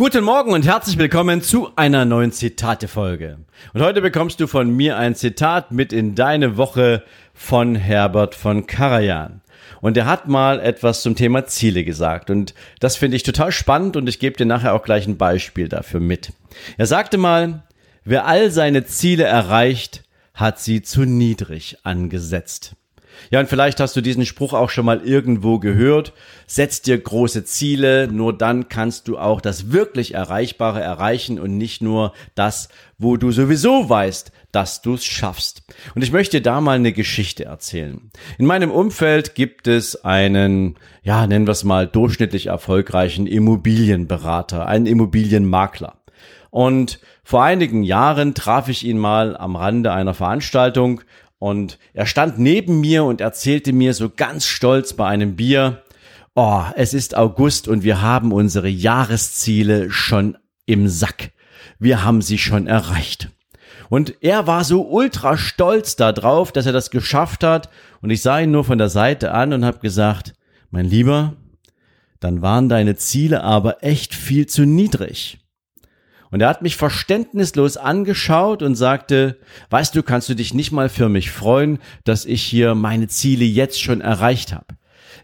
Guten Morgen und herzlich willkommen zu einer neuen Zitate-Folge. Und heute bekommst du von mir ein Zitat mit in deine Woche von Herbert von Karajan. Und er hat mal etwas zum Thema Ziele gesagt. Und das finde ich total spannend und ich gebe dir nachher auch gleich ein Beispiel dafür mit. Er sagte mal, wer all seine Ziele erreicht, hat sie zu niedrig angesetzt. Ja, und vielleicht hast du diesen Spruch auch schon mal irgendwo gehört. Setz dir große Ziele, nur dann kannst du auch das wirklich Erreichbare erreichen und nicht nur das, wo du sowieso weißt, dass du es schaffst. Und ich möchte da mal eine Geschichte erzählen. In meinem Umfeld gibt es einen, ja, nennen wir es mal durchschnittlich erfolgreichen Immobilienberater, einen Immobilienmakler. Und vor einigen Jahren traf ich ihn mal am Rande einer Veranstaltung und er stand neben mir und erzählte mir so ganz stolz bei einem Bier, oh, es ist August und wir haben unsere Jahresziele schon im Sack. Wir haben sie schon erreicht. Und er war so ultra stolz darauf, dass er das geschafft hat. Und ich sah ihn nur von der Seite an und habe gesagt, mein Lieber, dann waren deine Ziele aber echt viel zu niedrig. Und er hat mich verständnislos angeschaut und sagte, weißt du, kannst du dich nicht mal für mich freuen, dass ich hier meine Ziele jetzt schon erreicht habe.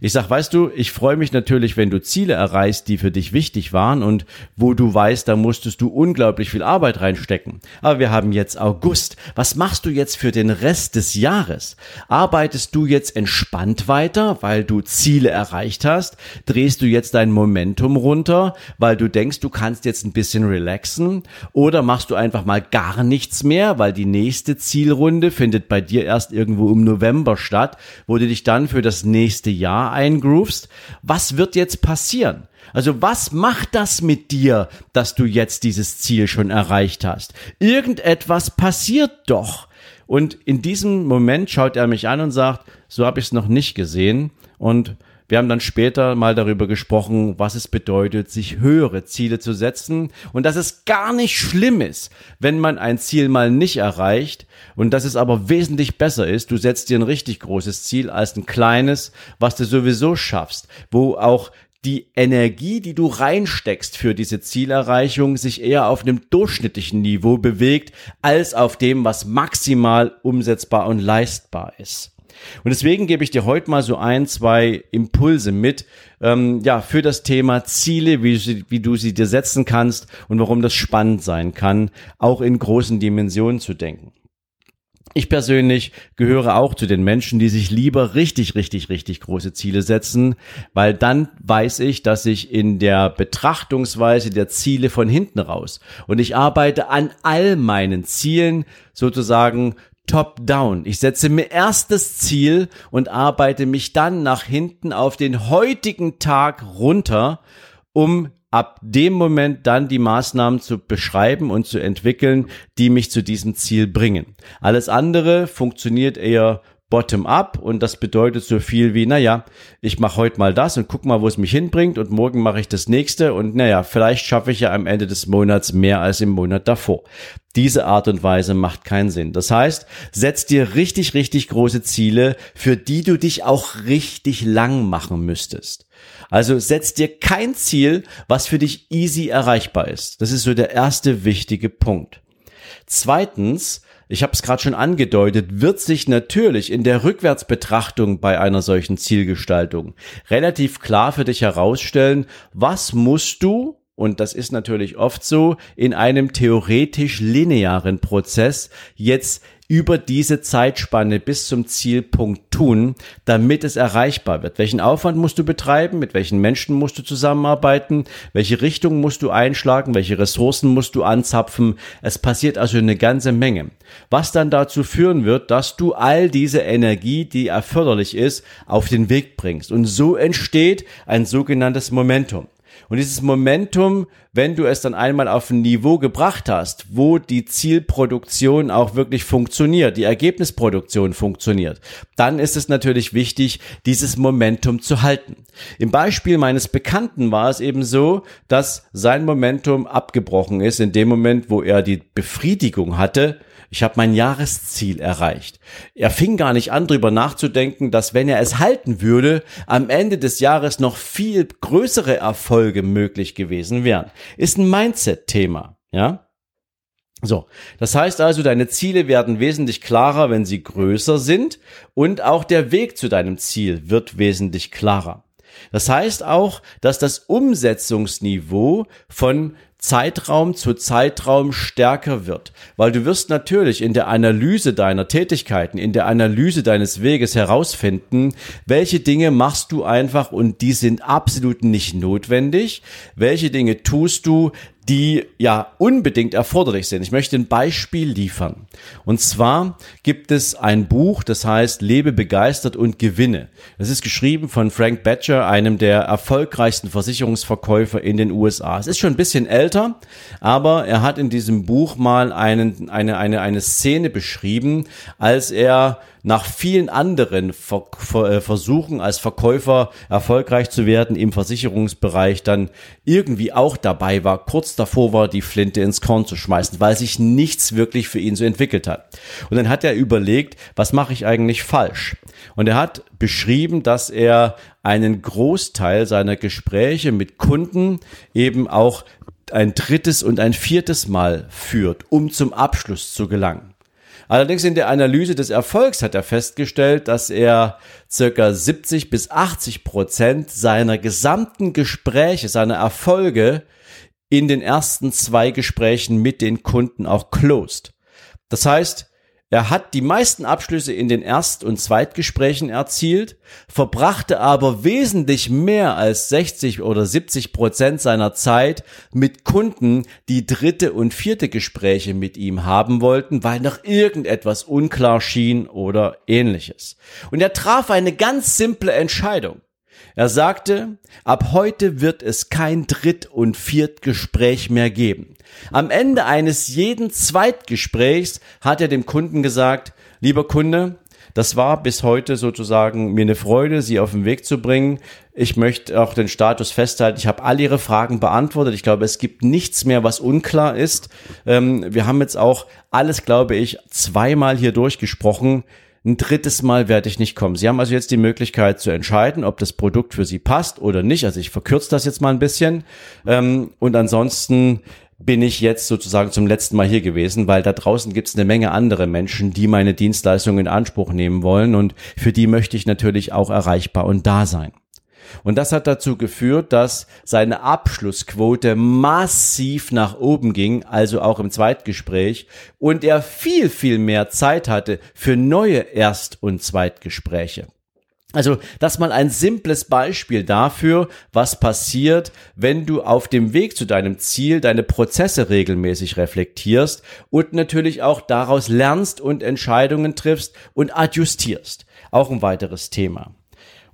Ich sag, weißt du, ich freue mich natürlich, wenn du Ziele erreichst, die für dich wichtig waren und wo du weißt, da musstest du unglaublich viel Arbeit reinstecken. Aber wir haben jetzt August. Was machst du jetzt für den Rest des Jahres? Arbeitest du jetzt entspannt weiter, weil du Ziele erreicht hast? Drehst du jetzt dein Momentum runter, weil du denkst, du kannst jetzt ein bisschen relaxen? Oder machst du einfach mal gar nichts mehr, weil die nächste Zielrunde findet bei dir erst irgendwo im November statt, wo du dich dann für das nächste Jahr eingroovst, was wird jetzt passieren? Also was macht das mit dir, dass du jetzt dieses Ziel schon erreicht hast? Irgendetwas passiert doch. Und in diesem Moment schaut er mich an und sagt, so habe ich es noch nicht gesehen. Und wir haben dann später mal darüber gesprochen, was es bedeutet, sich höhere Ziele zu setzen und dass es gar nicht schlimm ist, wenn man ein Ziel mal nicht erreicht und dass es aber wesentlich besser ist, du setzt dir ein richtig großes Ziel als ein kleines, was du sowieso schaffst, wo auch die Energie, die du reinsteckst für diese Zielerreichung, sich eher auf einem durchschnittlichen Niveau bewegt, als auf dem, was maximal umsetzbar und leistbar ist. Und deswegen gebe ich dir heute mal so ein, zwei Impulse mit, ähm, ja, für das Thema Ziele, wie, wie du sie dir setzen kannst und warum das spannend sein kann, auch in großen Dimensionen zu denken. Ich persönlich gehöre auch zu den Menschen, die sich lieber richtig, richtig, richtig große Ziele setzen, weil dann weiß ich, dass ich in der Betrachtungsweise der Ziele von hinten raus und ich arbeite an all meinen Zielen sozusagen top-down. Ich setze mir erst das Ziel und arbeite mich dann nach hinten auf den heutigen Tag runter, um ab dem Moment dann die Maßnahmen zu beschreiben und zu entwickeln, die mich zu diesem Ziel bringen. Alles andere funktioniert eher bottom-up und das bedeutet so viel wie, naja, ich mache heute mal das und guck mal, wo es mich hinbringt und morgen mache ich das nächste und naja, vielleicht schaffe ich ja am Ende des Monats mehr als im Monat davor. Diese Art und Weise macht keinen Sinn. Das heißt, setz dir richtig, richtig große Ziele, für die du dich auch richtig lang machen müsstest. Also setz dir kein Ziel, was für dich easy erreichbar ist. Das ist so der erste wichtige Punkt. Zweitens, ich habe es gerade schon angedeutet, wird sich natürlich in der Rückwärtsbetrachtung bei einer solchen Zielgestaltung relativ klar für dich herausstellen, was musst du und das ist natürlich oft so, in einem theoretisch linearen Prozess jetzt über diese Zeitspanne bis zum Zielpunkt tun, damit es erreichbar wird? Welchen Aufwand musst du betreiben? Mit welchen Menschen musst du zusammenarbeiten? Welche Richtung musst du einschlagen? Welche Ressourcen musst du anzapfen? Es passiert also eine ganze Menge. Was dann dazu führen wird, dass du all diese Energie, die erforderlich ist, auf den Weg bringst. Und so entsteht ein sogenanntes Momentum. Und dieses Momentum wenn du es dann einmal auf ein Niveau gebracht hast, wo die Zielproduktion auch wirklich funktioniert, die Ergebnisproduktion funktioniert, dann ist es natürlich wichtig, dieses Momentum zu halten. Im Beispiel meines Bekannten war es eben so, dass sein Momentum abgebrochen ist in dem Moment, wo er die Befriedigung hatte, ich habe mein Jahresziel erreicht. Er fing gar nicht an, drüber nachzudenken, dass wenn er es halten würde, am Ende des Jahres noch viel größere Erfolge möglich gewesen wären. Ist ein Mindset-Thema, ja? So, das heißt also, deine Ziele werden wesentlich klarer, wenn sie größer sind und auch der Weg zu deinem Ziel wird wesentlich klarer. Das heißt auch, dass das Umsetzungsniveau von Zeitraum zu Zeitraum stärker wird, weil du wirst natürlich in der Analyse deiner Tätigkeiten, in der Analyse deines Weges herausfinden, welche Dinge machst du einfach und die sind absolut nicht notwendig, welche Dinge tust du, die ja unbedingt erforderlich sind. Ich möchte ein Beispiel liefern. Und zwar gibt es ein Buch, das heißt Lebe begeistert und gewinne. Das ist geschrieben von Frank Badger, einem der erfolgreichsten Versicherungsverkäufer in den USA. Es ist schon ein bisschen älter, aber er hat in diesem Buch mal einen, eine, eine, eine Szene beschrieben, als er nach vielen anderen Ver Ver äh, Versuchen als Verkäufer erfolgreich zu werden im Versicherungsbereich dann irgendwie auch dabei war, kurz davor war, die Flinte ins Korn zu schmeißen, weil sich nichts wirklich für ihn so entwickelt hat. Und dann hat er überlegt, was mache ich eigentlich falsch? Und er hat beschrieben, dass er einen Großteil seiner Gespräche mit Kunden eben auch ein drittes und ein viertes Mal führt, um zum Abschluss zu gelangen. Allerdings in der Analyse des Erfolgs hat er festgestellt, dass er circa 70 bis 80 Prozent seiner gesamten Gespräche, seiner Erfolge in den ersten zwei Gesprächen mit den Kunden auch closed. Das heißt, er hat die meisten Abschlüsse in den Erst- und Zweitgesprächen erzielt, verbrachte aber wesentlich mehr als 60 oder 70 Prozent seiner Zeit mit Kunden, die dritte und vierte Gespräche mit ihm haben wollten, weil noch irgendetwas unklar schien oder ähnliches. Und er traf eine ganz simple Entscheidung. Er sagte, ab heute wird es kein Dritt- und Viertgespräch mehr geben. Am Ende eines jeden Zweitgesprächs hat er dem Kunden gesagt, lieber Kunde, das war bis heute sozusagen mir eine Freude, Sie auf den Weg zu bringen. Ich möchte auch den Status festhalten. Ich habe all Ihre Fragen beantwortet. Ich glaube, es gibt nichts mehr, was unklar ist. Ähm, wir haben jetzt auch alles, glaube ich, zweimal hier durchgesprochen. Ein drittes Mal werde ich nicht kommen. Sie haben also jetzt die Möglichkeit zu entscheiden, ob das Produkt für Sie passt oder nicht. Also ich verkürze das jetzt mal ein bisschen. Ähm, und ansonsten bin ich jetzt sozusagen zum letzten Mal hier gewesen, weil da draußen gibt es eine Menge andere Menschen, die meine Dienstleistung in Anspruch nehmen wollen und für die möchte ich natürlich auch erreichbar und da sein. Und das hat dazu geführt, dass seine Abschlussquote massiv nach oben ging, also auch im Zweitgespräch, und er viel, viel mehr Zeit hatte für neue Erst- und Zweitgespräche. Also das mal ein simples Beispiel dafür, was passiert, wenn du auf dem Weg zu deinem Ziel deine Prozesse regelmäßig reflektierst und natürlich auch daraus lernst und Entscheidungen triffst und adjustierst. Auch ein weiteres Thema.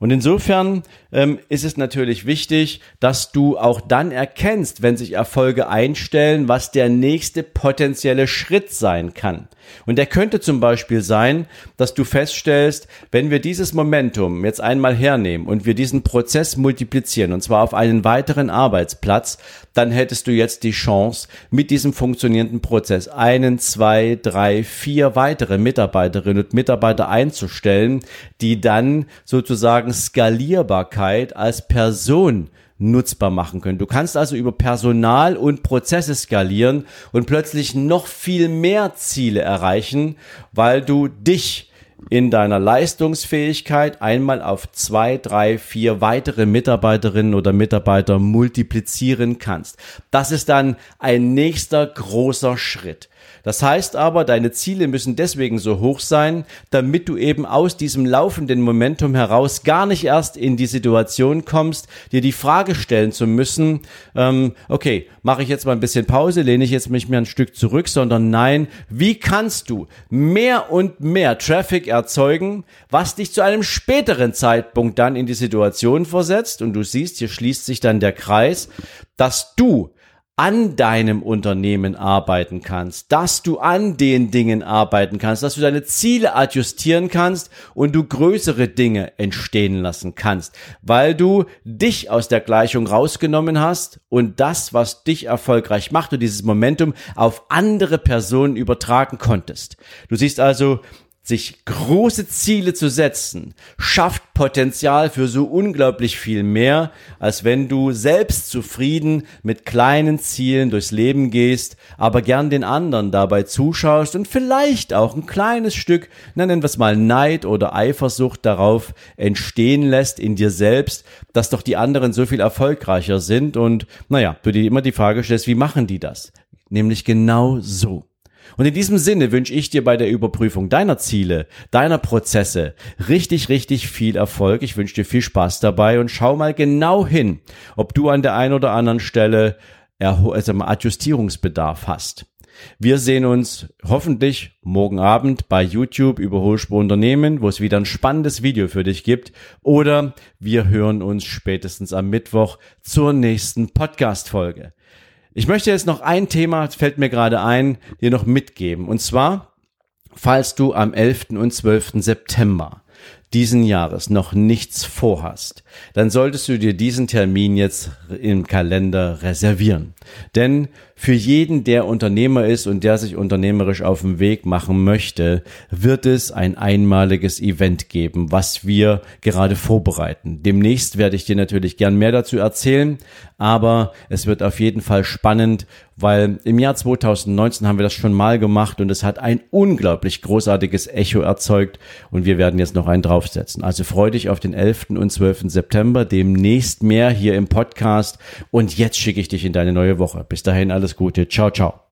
Und insofern ähm, ist es natürlich wichtig, dass du auch dann erkennst, wenn sich Erfolge einstellen, was der nächste potenzielle Schritt sein kann. Und der könnte zum Beispiel sein, dass du feststellst, wenn wir dieses Momentum jetzt einmal hernehmen und wir diesen Prozess multiplizieren, und zwar auf einen weiteren Arbeitsplatz, dann hättest du jetzt die Chance, mit diesem funktionierenden Prozess einen, zwei, drei, vier weitere Mitarbeiterinnen und Mitarbeiter einzustellen, die dann sozusagen Skalierbarkeit als Person nutzbar machen können. Du kannst also über Personal und Prozesse skalieren und plötzlich noch viel mehr Ziele erreichen, weil du dich in deiner Leistungsfähigkeit einmal auf zwei, drei, vier weitere Mitarbeiterinnen oder Mitarbeiter multiplizieren kannst. Das ist dann ein nächster großer Schritt. Das heißt aber, deine Ziele müssen deswegen so hoch sein, damit du eben aus diesem laufenden Momentum heraus gar nicht erst in die Situation kommst, dir die Frage stellen zu müssen, ähm, okay, mache ich jetzt mal ein bisschen Pause, lehne ich jetzt mich mir ein Stück zurück, sondern nein, wie kannst du mehr und mehr Traffic erzeugen, was dich zu einem späteren Zeitpunkt dann in die Situation versetzt? Und du siehst, hier schließt sich dann der Kreis, dass du an deinem Unternehmen arbeiten kannst, dass du an den Dingen arbeiten kannst, dass du deine Ziele adjustieren kannst und du größere Dinge entstehen lassen kannst, weil du dich aus der Gleichung rausgenommen hast und das, was dich erfolgreich macht und dieses Momentum auf andere Personen übertragen konntest. Du siehst also, sich große Ziele zu setzen, schafft Potenzial für so unglaublich viel mehr, als wenn du selbst zufrieden mit kleinen Zielen durchs Leben gehst, aber gern den anderen dabei zuschaust und vielleicht auch ein kleines Stück, nennen wir es mal Neid oder Eifersucht darauf entstehen lässt in dir selbst, dass doch die anderen so viel erfolgreicher sind und naja, du dir immer die Frage stellst, wie machen die das? Nämlich genau so. Und in diesem Sinne wünsche ich dir bei der Überprüfung deiner Ziele, deiner Prozesse richtig, richtig viel Erfolg. Ich wünsche dir viel Spaß dabei und schau mal genau hin, ob du an der einen oder anderen Stelle also Adjustierungsbedarf hast. Wir sehen uns hoffentlich morgen Abend bei YouTube über Hohlspur Unternehmen, wo es wieder ein spannendes Video für dich gibt. Oder wir hören uns spätestens am Mittwoch zur nächsten Podcast-Folge. Ich möchte jetzt noch ein Thema, fällt mir gerade ein, dir noch mitgeben. Und zwar, falls du am 11. und 12. September diesen Jahres noch nichts vorhast, dann solltest du dir diesen Termin jetzt im Kalender reservieren. Denn für jeden, der Unternehmer ist und der sich unternehmerisch auf den Weg machen möchte, wird es ein einmaliges Event geben, was wir gerade vorbereiten. Demnächst werde ich dir natürlich gern mehr dazu erzählen, aber es wird auf jeden Fall spannend, weil im Jahr 2019 haben wir das schon mal gemacht und es hat ein unglaublich großartiges Echo erzeugt und wir werden jetzt noch einen draufsetzen. Also freu dich auf den 11. und 12. September, demnächst mehr hier im Podcast und jetzt schicke ich dich in deine neue Woche. Bis dahin alles Gute. Ciao, ciao.